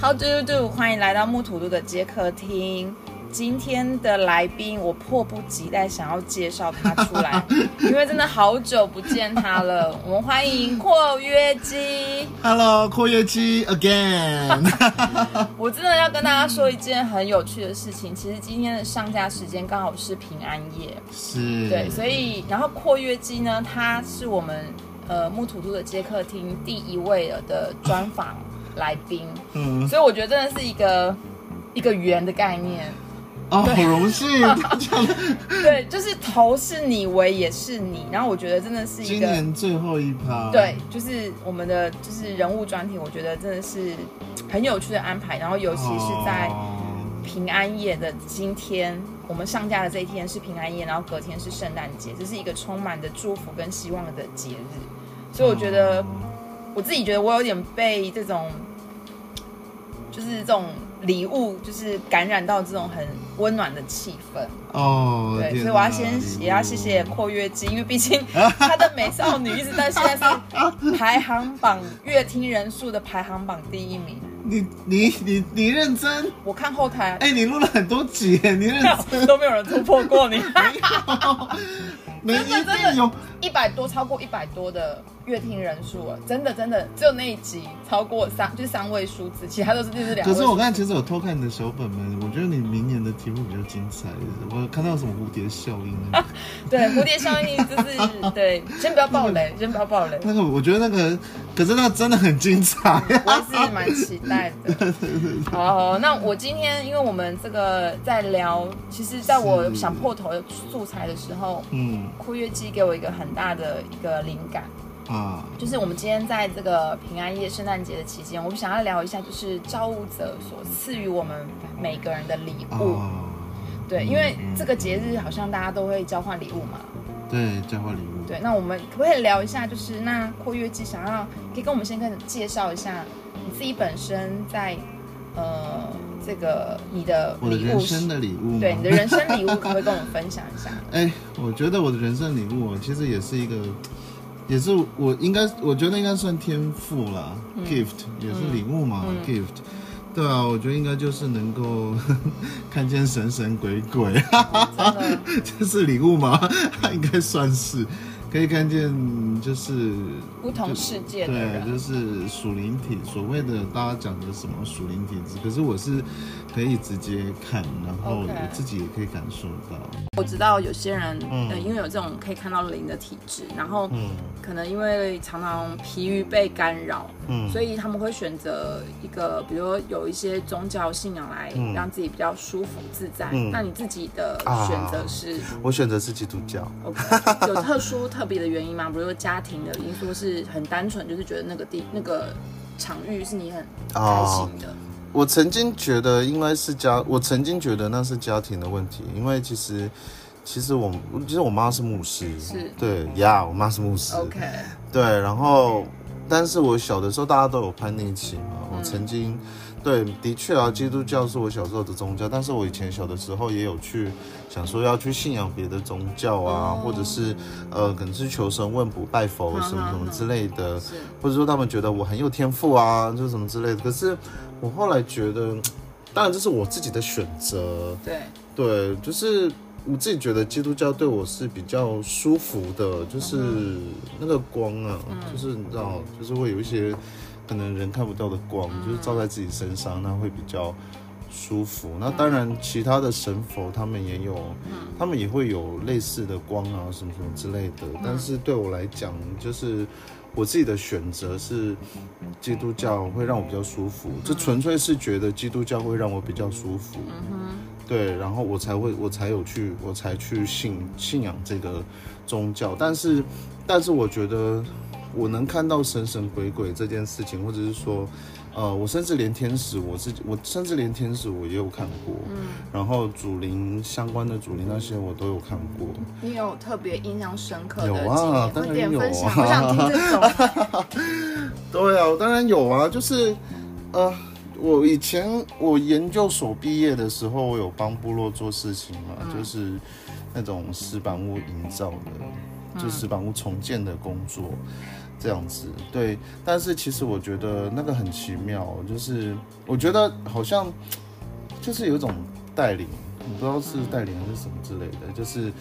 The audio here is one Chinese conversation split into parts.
How do you do？欢迎来到木土路的接客厅。今天的来宾，我迫不及待想要介绍他出来，因为真的好久不见他了。我们欢迎括约肌。Hello，括约肌 again。我真的要跟大家说一件很有趣的事情，其实今天的上架时间刚好是平安夜，是，对，所以然后括约肌呢，他是我们呃木土土的接客厅第一位的专访来宾，嗯，所以我觉得真的是一个一个圆的概念。哦，好荣幸，对，就是头是你，尾也是你，然后我觉得真的是一今个年最后一趴，对，就是我们的就是人物专题，我觉得真的是很有趣的安排，然后尤其是在哦。平安夜的今天，我们上架的这一天是平安夜，然后隔天是圣诞节，这是一个充满着祝福跟希望的节日，所以我觉得我自己觉得我有点被这种就是这种礼物就是感染到这种很温暖的气氛。哦，对，所以我要先也要谢谢括约肌，因为毕竟他的美少女一直在现在是排行榜乐听人数的排行榜第一名。你你你你认真？我看后台，哎，你录了很多集耶，你认真？都没有人突破过你，没一真的真的定有，一百多超过一百多的阅听人数了，真的真的只有那一集超过三就是三位数字，其他都是就是两。可是我刚才其实有偷看你的小本本，我觉得你明年的题目比较精彩。我有看到有什么蝴蝶效应啊？对蝴蝶效应就是 对，先不要爆雷，先不要爆雷，那个我觉得那个，可是那真的很精彩。我也是蛮期待的。好好，那我今天因为我们这个在聊，其实在我想破头的素材的时候，嗯括约肌给我一个很大的一个灵感，啊，就是我们今天在这个平安夜、圣诞节的期间，我们想要聊一下，就是造物者所赐予我们每个人的礼物。哦，对，因为嗯这个节日好像大家都会交换礼物嘛。对，交换礼物。对，那我们可不可以聊一下？就是那括月季想要可以跟我们先开始介绍一下你自己本身在呃这个你的我的人生的礼物，对你的人生礼物，可不可以跟我们分享一下？哎，我觉得我的人生礼物哦其实也是一个，也是我应该，我觉得应该算天赋啦、g i f t 也是礼物嘛、嗯 g i f t 对啊，我觉得应该就是能够 看见神神鬼鬼，哈哈，这是礼物吗？应该算是，可以看见就是不同世界的对，就是属灵体，所谓的大家讲的什么属灵体质，可是我是可以直接看，然后我自己也可以感受到。我知道有些人，嗯呃，因为有这种可以看到灵的体质，然后嗯可能因为常常疲于被干扰，嗯，所以他们会选择一个，比如说有一些宗教信仰来嗯让自己比较舒服自在。嗯那你自己的啊选择是？我选择是基督教。OK，有特殊特别的原因吗？比如说家庭的因素，是很单纯，就是觉得那个地那个场域是你很开哦心的。我曾经觉得应该是家，我曾经觉得那是家庭的问题，因为其实其实我其实我妈是牧师，是对呀我妈是牧师 OK，对，然后但是我小的时候大家都有叛逆期嘛，我曾经。对，的确啊，基督教是我小时候的宗教，但是我以前小的时候也有去想说要去信仰别的宗教啊，哦或者是呃，可能是求神问卜、拜佛嗯什么什么之类的。或者说他们觉得我很有天赋啊，就是什么之类的。可是我后来觉得，当然这是我自己的选择，对，对，就是我自己觉得基督教对我是比较舒服的，就是那个光啊，就是你知道，就是会有一些可能人看不到的光，就是照在自己身上，那会比较。舒服。那当然，其他的神佛他们也有，他们也会有类似的光啊，什么什么之类的。但是对我来讲，就是我自己的选择是基督教会让我比较舒服，这纯粹是觉得基督教会让我比较舒服。对，然后我才会，我才有去，我才去信信仰这个宗教。但是，但是我觉得我能看到神神鬼鬼这件事情，或者是说，呃，我甚至连天使，我自己，我甚至连天使我也有看过。嗯。然后祖灵相关的祖灵那些我都有看过。你有特别印象深刻的有，啊当然有分享，啊我想听这种。对啊，当然有啊，就是，呃，我以前我研究所毕业的时候，我有帮部落做事情嘛，就是那种石板屋营造的。就石板屋重建的工作，这样子。对，但是其实我觉得那个很奇妙，就是我觉得好像就是有一种带领，我不知道是带领还是什么之类的。就是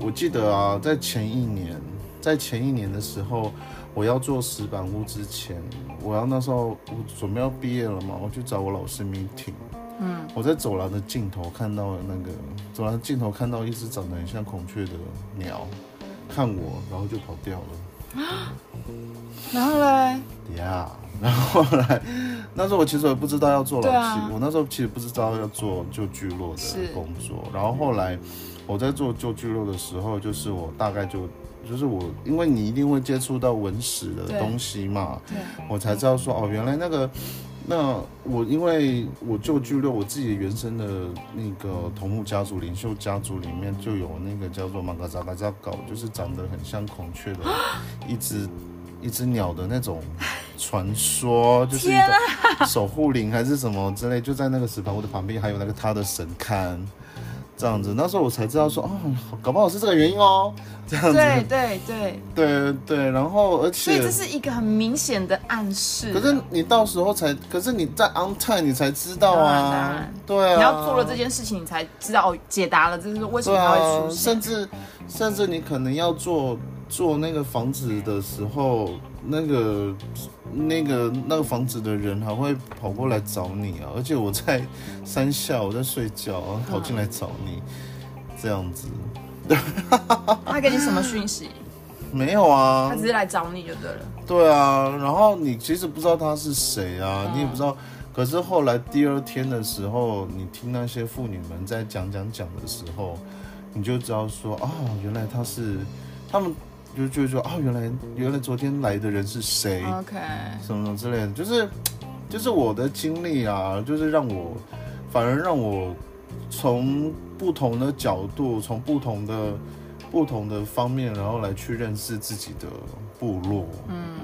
我记得啊，在前一年，在前一年的时候，我要做石板屋之前，我要那时候我准备要毕业了嘛，我去找我老师 meeting。嗯，我在走廊的尽头看到了那个走廊尽头看到一只长得很像孔雀的鸟，看我，然后就跑掉了。然后嘞，呀，然后后来那时候我其实也不知道要做老师啊，我那时候其实不知道要做旧聚落的工作。然后后来我在做旧聚落的时候，就是我大概就就是我，因为你一定会接触到文史的东西嘛，对，我才知道说哦，原来那个，那我因为我就记录我自己原生的那个头目家族领袖家族里面就有那个叫做马嘎扎嘎扎狗，就是长得很像孔雀的一只一只鸟的那种传说，就是一个守护灵还是什么之类，就在那个石盘屋的旁边，还有那个他的神龛。这样子，那时候我才知道说，哦，搞不好是这个原因哦，这样子，对对。对，对对，然后而且，所以这是一个很明显的暗示。可是你到时候才，可是你在 on time 你才知道啊。然，对啊，你要做了这件事情，你才知道哦，解答了，这是为什对么它会啊，出现。甚至甚至你可能要做做那个房子的时候，那个那个那个房子的人还会跑过来找你啊，而且我在山下我在睡觉，然后跑进来找你，这样子他给你什么讯息？没有啊他，只是来找你就对了。对啊，然后你其实不知道他是谁啊，嗯你也不知道。可是后来第二天的时候，你听那些妇女们在讲讲讲的时候，你就知道说，哦，原来他是他们就就说，哦，原来原来昨天来的人是谁，OK，什么什么之类的，就是就是我的经历啊，就是让我反而让我从不同的角度，从不同的不同的方面，然后来去认识自己的部落。嗯，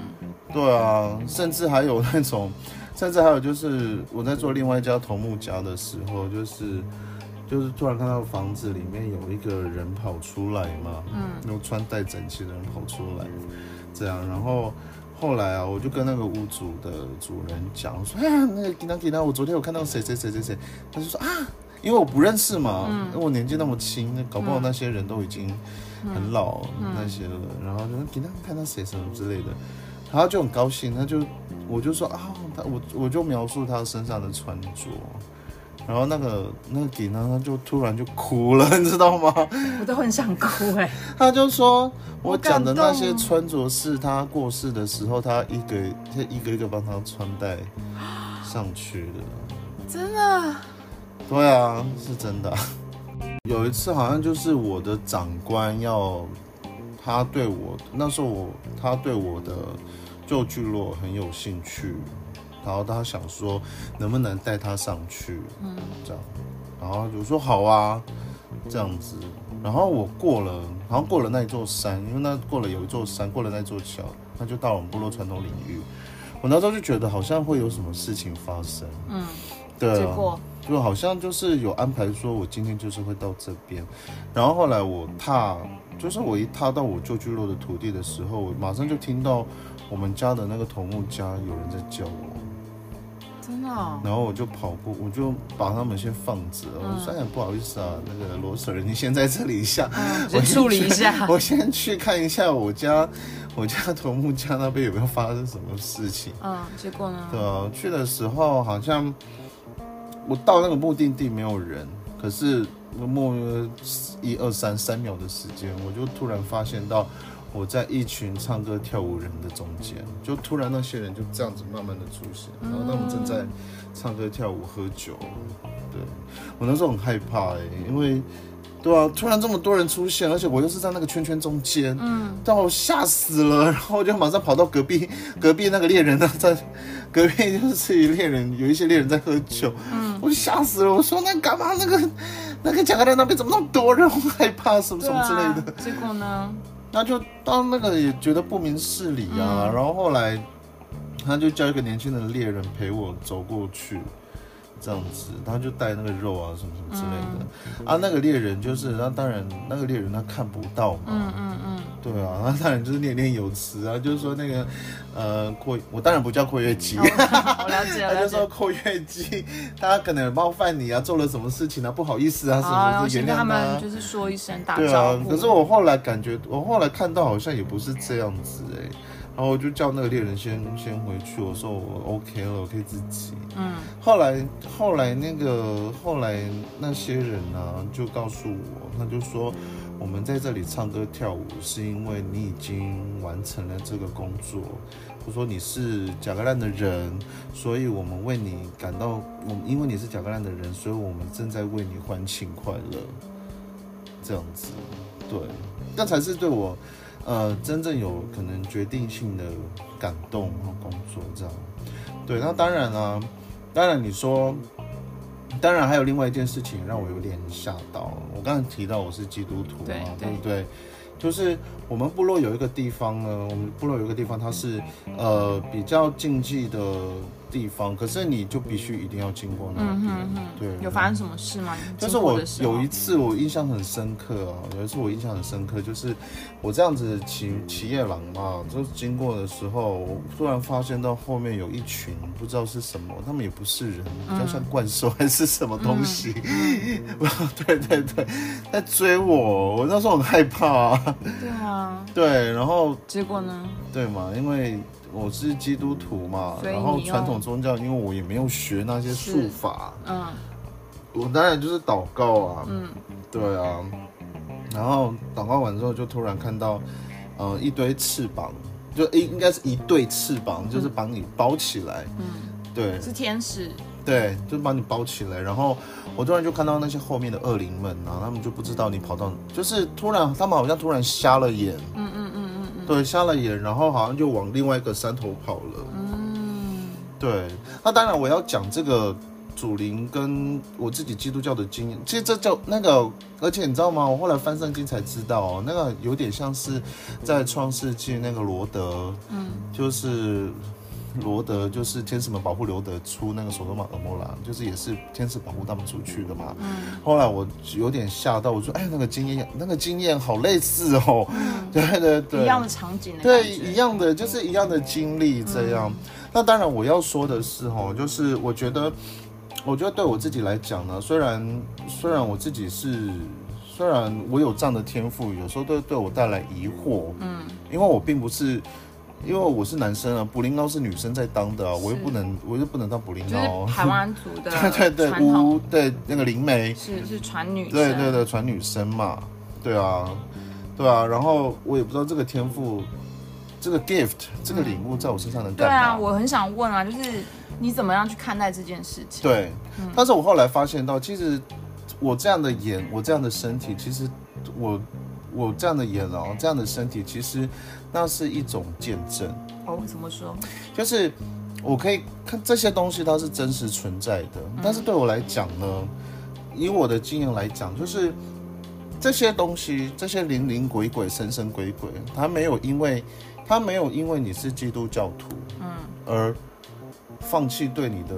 对啊，甚至还有那种，甚至还有就是我在做另外一家头目家的时候，就是就是突然看到房子里面有一个人跑出来嘛，嗯，然后穿戴整齐的人跑出来，这样，然后后来啊，我就跟那个屋主的主人讲我说，哎呀，那个吉娜吉娜，我昨天有看到谁谁谁谁谁，他就说啊，因为我不认识嘛，因为我年纪那么轻，那搞不好那些人都已经很老、那些了，然后就说吉娜看到谁什么之类的。然后就很高兴，他就我就说啊，他我我就描述他身上的穿着，然后那个那个给呢，他就突然就哭了，你知道吗？我都很想哭哎。他就说我讲的那些穿着是他过世的时候，他一个他一个一个帮他穿戴上去的。真的，对啊，是真的啊。有一次好像就是我的长官要他对我那时候我他对我的旧聚落很有兴趣，然后他想说能不能带他上去，嗯，这样，然后就说好啊，这样子，然后我过了，然后过了那一座山，因为那过了有一座山，过了那座桥，那就到了我们部落传统领域。我那时候就觉得好像会有什么事情发生，嗯，对啊，就好像就是有安排说，我今天就是会到这边，然后后来我踏，就是我一踏到我旧聚落的土地的时候，我马上就听到我们家的那个头目家有人在叫我，真的哦，然后我就跑过，我就把他们先放着，我说哎不好意思啊，那个罗 Sir 你先在这里一下，嗯，我 先处理一下。我先去 看一下我家我家头目家那边有没有发生什么事情。嗯，结果呢？对啊，去的时候好像我到那个目的地没有人，可是莫约一二三三秒的时间，我就突然发现到我在一群唱歌跳舞人的中间，就突然那些人就这样子慢慢的出现，然后他们正在唱歌跳舞喝酒。对我那时候很害怕哎、因为对啊，突然这么多人出现，而且我又是在那个圈圈中间，嗯，但我吓死了，然后我就马上跑到隔壁，隔壁那个猎人呢，在隔壁就是猎人，有一些猎人在喝酒，嗯，我就吓死了，我说那干嘛那个那个蒋格兰那边怎么那么多人，我害怕什么什么之类啊的，。结果呢？那就到那个也觉得不明事理啊，然后后来他就叫一个年轻的猎人陪我走过去，这样子，他就带那个肉啊什么什么之类的，啊，那个猎人就是，那当然那个猎人他看不到嘛，嗯嗯嗯，对啊，那当然就是念念有词啊，就是说那个呃括，我当然不叫括约肌，我了解 他了他。就说括约肌，他可能冒犯你啊，做了什么事情啊，不好意思啊，什么的，后先跟他原谅们就是说一声打对招呼。，啊可是我后来感觉，我后来看到好像也不是这样子哎、然后我就叫那个猎人先先回去，我说我 OK 了，我可以自己。嗯后来后来那个后来那些人呢、就告诉我，他就说我们在这里唱歌跳舞是因为你已经完成了这个工作。我说你是贾格兰的人，所以我们为你感到，我们因为你是贾格兰的人，所以我们正在为你欢庆快乐。这样子，对，那才是对我，呃，真正有可能决定性的感动和工作这样。对，那当然啊，当然你说，当然还有另外一件事情让我有点吓到。我刚才提到我是基督徒对嘛，对对不对？就是我们部落有一个地方呢，我们部落有一个地方，它是呃比较禁忌的地方，可是你就必须一定要经过那边。嗯哼哼，对，有发生什么事吗？你就是我有一次我印象很深刻啊，有一次我印象很深刻，就是我这样子骑骑夜郎嘛，就是经过的时候，我突然发现到后面有一群不知道是什么，他们也不是人，比较像怪兽还是什么东西，对对对，在追我，我那时候很害怕、啊，对啊，对，然后结果呢？对嘛，因为。我是基督徒嘛，然后传统宗教，因为我也没有学那些术法，嗯。我当然就是祷告啊，嗯。对啊，然后祷告完之后，就突然看到，呃，一堆翅膀，就应应该是一对翅膀，就是把你包起来，嗯，对。是天使。对，就把你包起来。然后我突然就看到那些后面的恶灵们啊，他们就不知道你跑到，就是突然他们好像突然瞎了眼，嗯对，瞎了眼，然后好像就往另外一个山头跑了。嗯，对，那当然我要讲这个祖灵跟我自己基督教的经验，其实这叫那个，而且你知道吗？我后来翻圣经才知道哦，那个有点像是在创世纪那个罗德，嗯，就是。罗德就是天使们保护罗德出那个索多玛俄摩拉，就是也是天使保护他们出去的嘛。嗯后来我有点吓到，我说：“哎，那个经验，那个经验好类似哦。对对对，一样的场景的对，一样的，就是一样的经历这样。那当然，我要说的是，哈，就是我觉得，我觉得对我自己来讲呢，虽然虽然我自己是，虽然我有这样的天赋，有时候对对我带来疑惑，嗯，因为我并不是。因为我是男生啊，捕灵猫是女生在当的啊，我又不能，我又不能当捕灵就是猫。台湾族的对 对对，对那个灵媒，是是传女生，对对对，传女生嘛，对啊，对啊，然后我也不知道这个天赋，这个 gift，这个礼物在我身上能干嘛？对啊，我很想问啊，就是你怎么样去看待这件事情？对，但是我后来发现到，其实我这样的眼，我这样的身体，其实我我这样的眼哦，这样的身体，其实那是一种见证，哦，怎么说？就是我可以看这些东西，它是真实存在的。但是对我来讲呢，以我的经验来讲，就是这些东西，这些灵灵鬼鬼、神神鬼鬼，它没有因为它没有因为你是基督教徒，嗯而放弃对你的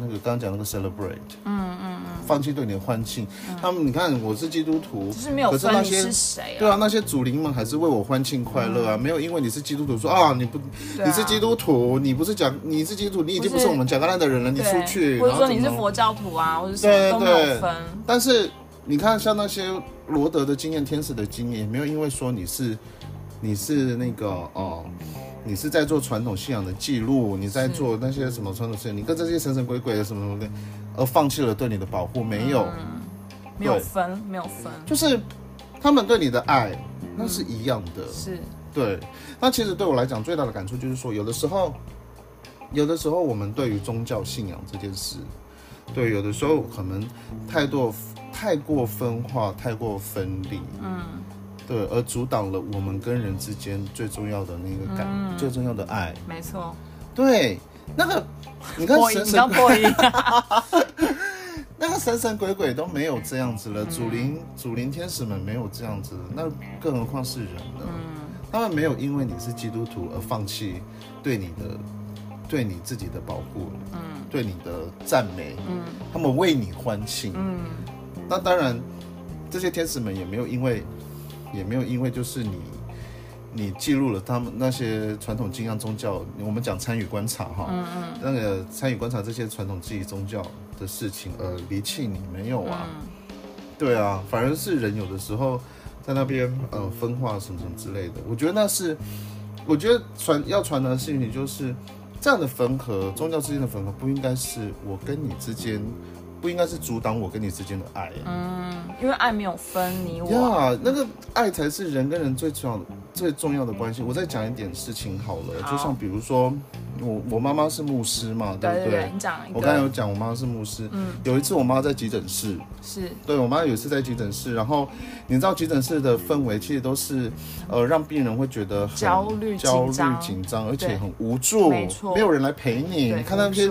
那个刚刚讲那个 celebrate，嗯嗯嗯，放弃对你的欢庆。他们你看，我是基督徒就，是没有可是那些分你是谁对啊，那些主灵们还是为我欢庆快乐啊，没有因为你是基督徒说啊，你不啊。你是基督徒，你不是讲你是基督徒，你已经不是我们贾格兰的人了，你出去，或者说你是佛教徒啊，或者什对么都没有对。分，但是你看，像那些罗德的经验、天使的经验，也没有因为说你是你是那个哦，你是在做传统信仰的记录，你在做那些什么传统信仰，你跟这些神神鬼鬼的什么什么的，而放弃了对你的保护，没有，没有分，没有分，就是他们对你的爱，那是一样的。是。对，那其实对我来讲最大的感触就是说，有的时候，有的时候我们对于宗教信仰这件事，对，有的时候可能太多太过分化、太过分离，嗯，对，而阻挡了我们跟人之间最重要的那个感，嗯最重要的爱。没错。对，那个 你看，神神你刚破音，那个神神鬼鬼都没有这样子了，嗯祖灵祖灵天使们没有这样子，那更何况是人呢？嗯他们没有因为你是基督徒而放弃对你的对你自己的保护，嗯对你的赞美，嗯他们为你欢庆。嗯那当然，这些天使们也没有因为，也没有因为就是你，你记录了他们那些传统信仰宗教，我们讲参与观察哈，嗯嗯。那个参与观察这些传统记忆宗教的事情而离弃你，没有啊？嗯。对啊，反而是人有的时候在那边呃分化什么什么之类的，我觉得那是，我觉得传要传达的事情就是这样的缝合，宗教之间的缝合不应该是我跟你之间，不应该是阻挡我跟你之间的爱。嗯，因为爱没有分你我。啊，呀那个爱才是人跟人最重要的、最重要的关系。我再讲一点事情好了，好。就像比如说，我我妈妈是牧师嘛，对不对对？对，你讲一我刚才有个，讲，我妈是牧师。嗯，有一次我妈在急诊室，是。对我妈有一次在急诊室，然后你知道急诊室的氛围其实都是，呃，让病人会觉得很焦虑焦虑、紧张，而且很无助，没错。没有人来陪你。你看那些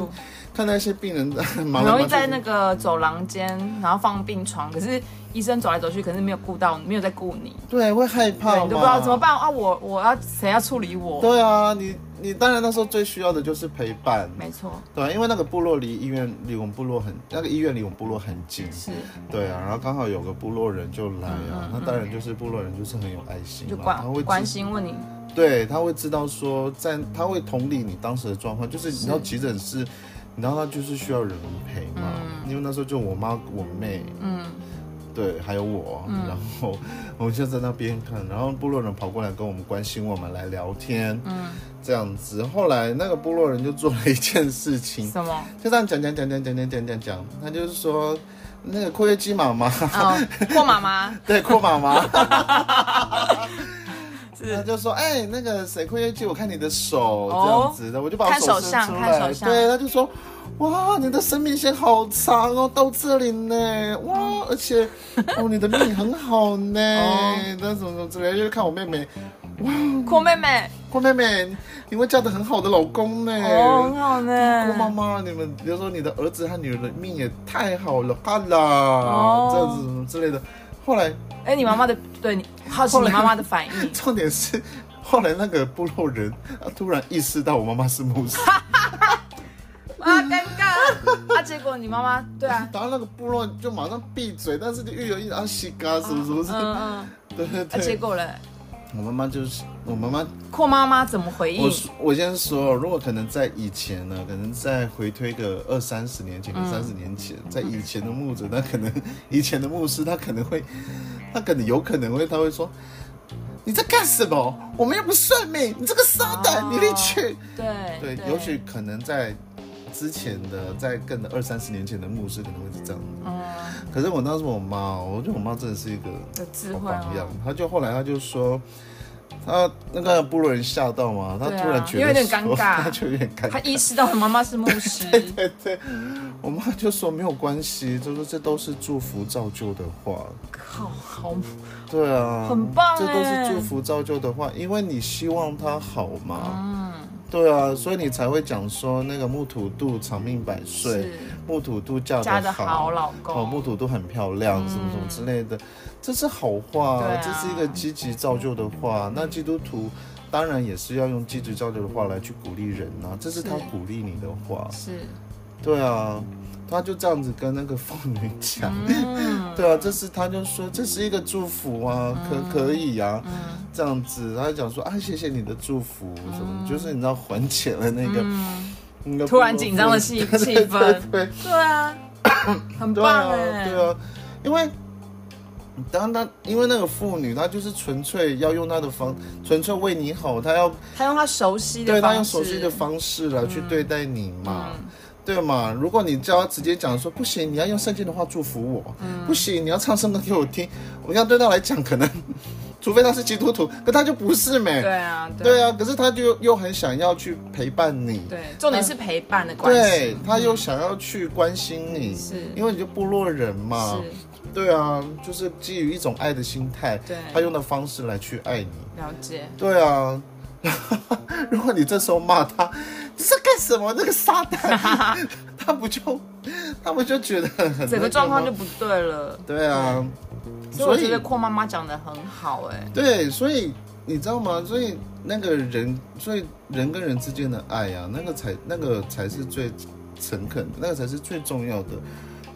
看那些病人忙 很容易在那个走廊间，然后放病床，可是医生走来走去，可是没有顾到，没有在顾你，对会害怕对，你都不知道怎么办啊！我我要谁要处理我？对啊，你你当然那时候最需要的就是陪伴，没错，对啊，因为那个部落离医院离我们部落很，那个医院离我们部落很近，是。对啊，然后刚好有个部落人就来嗯啊，那当然就是部落人就是很有爱心就嘛，他会关关心问你，对，他会知道说，在他会同理你当时的状况，就是你知道急诊室，你知道他就是需要人陪嘛，因为那时候就我妈、我妹，嗯对，还有我，然后我们就在那边看，然后部落人跑过来跟我们关心我们来聊天，嗯，这样子。后来那个部落人就做了一件事情，什么？就这样讲讲讲讲讲讲讲讲讲，他就是说那个括约肌妈妈，哦，霍妈妈对，阔妈妈。他就说：“哎、那个谁，括约肌，我看你的手、哦这样子的，我就把我手伸相出来。对，他就说：哇，你的生命线好长哦，到这里呢，哇，而且哦，你的命很好呢，哦。那什么什么之类的，就是看我妹妹，哇阔妹妹，郭妹妹，你会嫁得很好的老公呢。哦，很好郭呢。妈妈，你们比如说你的儿子和女儿的命也太好了，哈啦，哦。这样子什么之类的。后来哎，你妈妈的对你好奇你妈妈的反应，重点是，后来那个部落人他突然意识到我妈妈是牧师，啊！结果你妈妈对啊，然后那个部落就马上闭嘴，但是就又有一啊西嘎什么什么什么，嗯嗯，对对啊，结对。果嘞，我妈妈就是我妈妈，阔妈妈怎么回应我？说我先说，如果可能在以前呢，可能再回推个二三十年前，三十年前，在以前的牧者，那可能以前的牧师，他可能会，他可能有可能会，他会说。你在干什么？我们又不算命，你这个撒旦，哦你离去！对对，也许可能在之前的，在更的二三十年前的牧师可能会是这样。嗯，可是我当时我妈，我觉得我妈真的是一个有智慧好榜样哦。。她就后来她就说，她那个部落人吓到嘛，她突然觉得有点尴尬她就有点尴尬她尬。意识到妈妈是牧师，对对对，我妈就说没有关系，就说这都是祝福造就的话。好好对啊，很棒这都是哎祝福造就的话，因为你希望他好嘛。嗯，对啊，所以你才会讲说那个木土度长命百岁，木土度嫁嫁的得好，好木，土度很漂亮，什么什么之类的，这是好话，这是一个积极造就的话。那基督徒当然也是要用积极造就的话来去鼓励人啊，这是他鼓励你的话。是，对啊，他就这样子跟那个妇女讲。嗯，对啊，这是他就说这是一个祝福啊，可可以啊，嗯。这样子，他就讲说啊，谢谢你的祝福，什么，就是你知道缓解了那个、嗯，那个突然紧张的气 对气对氛。对对。对啊，很棒哎，对啊，因为当他因为那个妇女，她就是纯粹要用她的方，纯粹为你好，她要她用她熟悉的对她方式，用熟悉的方式来去对待你嘛。嗯对嘛？如果你叫他直接讲说不行，你要用圣经的话祝福我，嗯。不行，你要唱圣歌给我听，我要对他来讲，可能 除非他是基督徒，可他就不是没。对啊，对啊，可是他就又很想要去陪伴你，对，重点是陪伴的关对系，他又想要去关心你，是。因为你就部落人嘛，是。对啊，就是基于一种爱的心态，对。他用的方式来去爱你，了解，对啊。如果你这时候骂他，你是干什么？那个撒旦，他不就他不就觉得整个状况就不对了。对啊，所以我觉得阔妈妈讲的很好，哎，对，所以你知道吗？所以那个人，所以人跟人之间的爱呀、那个才那个才是最诚恳的，那个才是最重要的。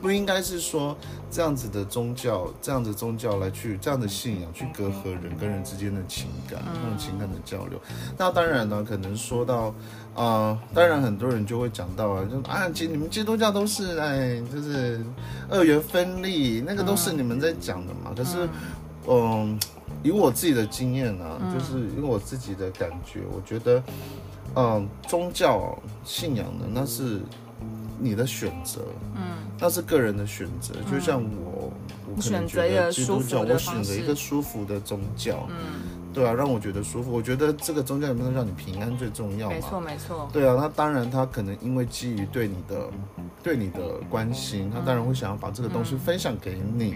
不应该是说这样子的宗教，这样子宗教来去这样的信仰去隔阂人跟人之间的情感，那种情感的交流。那当然呢，可能说到，呃，当然很多人就会讲到啊，就啊，其实你们基督教都是哎，就是二元分立，那个都是你们在讲的嘛。可是，嗯，以我自己的经验啊，就是以我自己的感觉，我觉得，嗯，宗教信仰呢，那是你的选择，嗯，那是个人的选择。就像我，我可能觉得基督教，舒我选择一个舒服的宗教，嗯，对啊，让我觉得舒服。我觉得这个宗教有没有让你平安最重要嘛？没错没错，对啊，那当然，他可能因为基于对你的、对你的关心，他当然会想要把这个东西分享给你。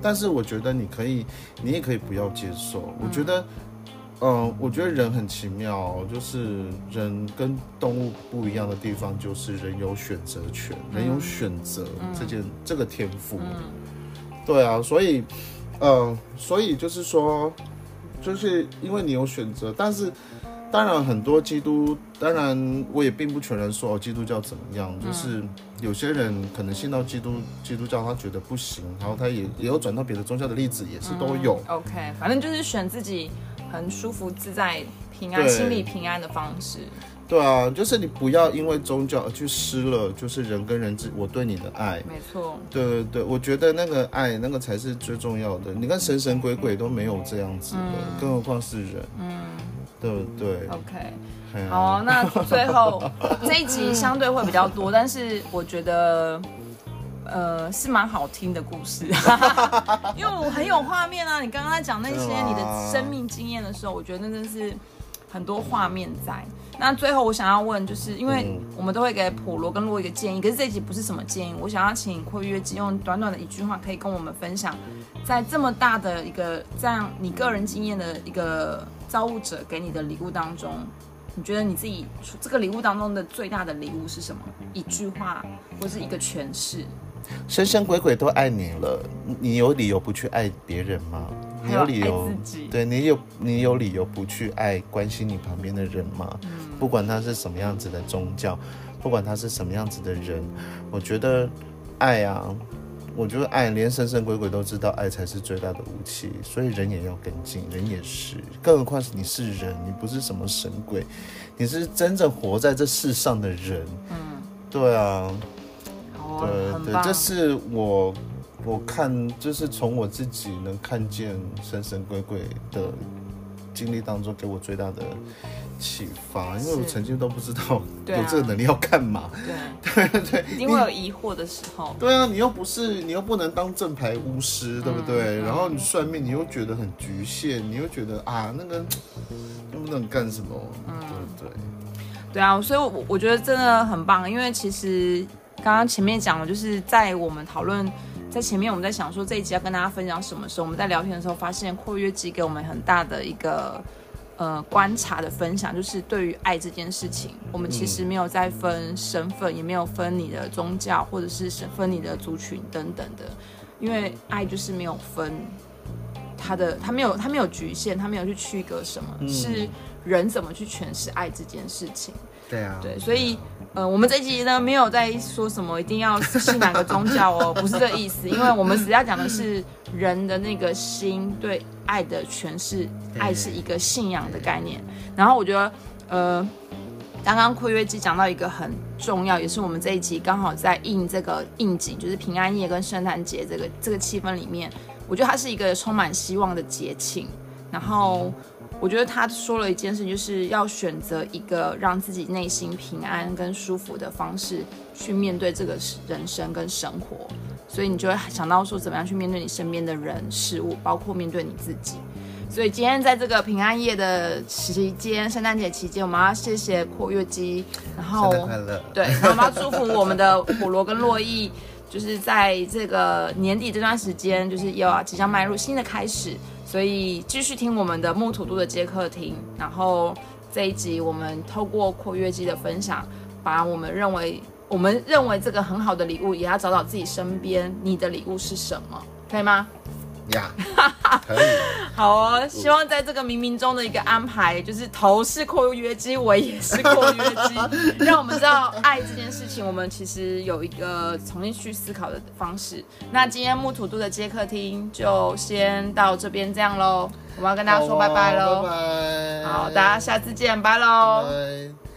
但是我觉得你可以，你也可以不要接受。我觉得，嗯、我觉得人很奇妙，就是人跟动物不一样的地方，就是人有选择权，人有选择这件、这个天赋。对啊，所以，嗯，所以就是说，就是因为你有选择，但是当然很多基督，当然我也并不全然说哦基督教怎么样，就是有些人可能信到基督基督教，他觉得不行，然后他也也有转到别的宗教的例子，也是都有。OK，反正就是选自己很舒服、自在、平安、心理平安的方式。对啊，就是你不要因为宗教而去失了，就是人跟人之我对你的爱。没错，对对对，我觉得那个爱，那个才是最重要的。你看神神鬼鬼都没有这样子的，更何况是人，嗯，对不对？OK，好哦、那最后这一集相对会比较多，但是我觉得。呃，是蛮好听的故事，因为我很有画面啊。你刚刚在讲那些你的生命经验的时候，我觉得那真的是很多画面在。那最后我想要问，就是因为嗯我们都会给普罗跟洛一个建议，可是这一集不是什么建议，我想要请括约肌用短短的一句话，可以跟我们分享，在这么大的一个这样你个人经验的一个造物者给你的礼物当中，你觉得你自己这个礼物当中的最大的礼物是什么？一句话或是一个诠释？神神鬼鬼都爱你了，你有理由不去爱别人吗？你有理由对你有你有理由不去爱关心你旁边的人吗？不管他是什么样子的宗教，不管他是什么样子的人，我觉得爱啊，我觉得爱连神神鬼鬼都知道，爱才是最大的武器，所以人也要跟进，人也是，更何况是你是人，你不是什么神鬼，你是真正活在这世上的人。嗯，对啊。哦，对对，这。是我我看，就是从我自己能看见神神鬼鬼的经历当中，给我最大的启发。因为我曾经都不知道有这个能力要干嘛。对，对对，因为有疑惑的时候。对啊，你又不是，你又不能当正牌巫师，对不对？然后你算命，你又觉得很局限，你又觉得啊，那个又不能干什么，对不对？对啊，所以我我觉得真的很棒，因为其实刚刚前面讲了，就是在我们讨论在前面我们在想说这一集要跟大家分享什么时候，我们在聊天的时候发现括约肌给我们很大的一个呃观察的分享，就是对于爱这件事情，我们其实没有在分身份，也没有分你的宗教或者是分你的族群等等的，因为爱就是没有分。他的他没有他没有局限，他没有去区隔什么，是人怎么去诠释爱这件事情。对啊，对，所以呃，我们这一集呢没有在说什么一定要信哪个宗教哦，不是这意思，因为我们实际要讲的是人的那个心对爱的诠释，爱是一个信仰的概念。然后我觉得呃，刚刚括约肌讲到一个很重要，也是我们这一集刚好在应这个应景，就是平安夜跟圣诞节这个这个气氛里面，我觉得它是一个充满希望的节庆。然后我觉得他说了一件事，就是要选择一个让自己内心平安跟舒服的方式去面对这个人生跟生活，所以你就会想到说怎么样去面对你身边的人事物，包括面对你自己。所以今天在这个平安夜的期间，圣诞节期间，我们要谢谢括约肌，然后。对，然后我们要祝福我们的普罗跟洛伊，就是在这个年底这段时间，就是又要即将迈入新的开始，所以继续听我们的木土度的接客厅。然后这一集我们透过括约肌的分享，把我们认为我们认为这个很好的礼物，也要找找自己身边你的礼物是什么，可以吗？呀，可以。好哦，希望在这个冥冥中的一个安排，就是头是括约肌，尾也是括约肌，让我们知道爱这件事情，我们其实有一个重新去思考的方式。那今天木土度的接客厅就先到这边这样喽，我们要跟大家说拜拜喽。拜拜。好，大家下次见，拜喽。拜。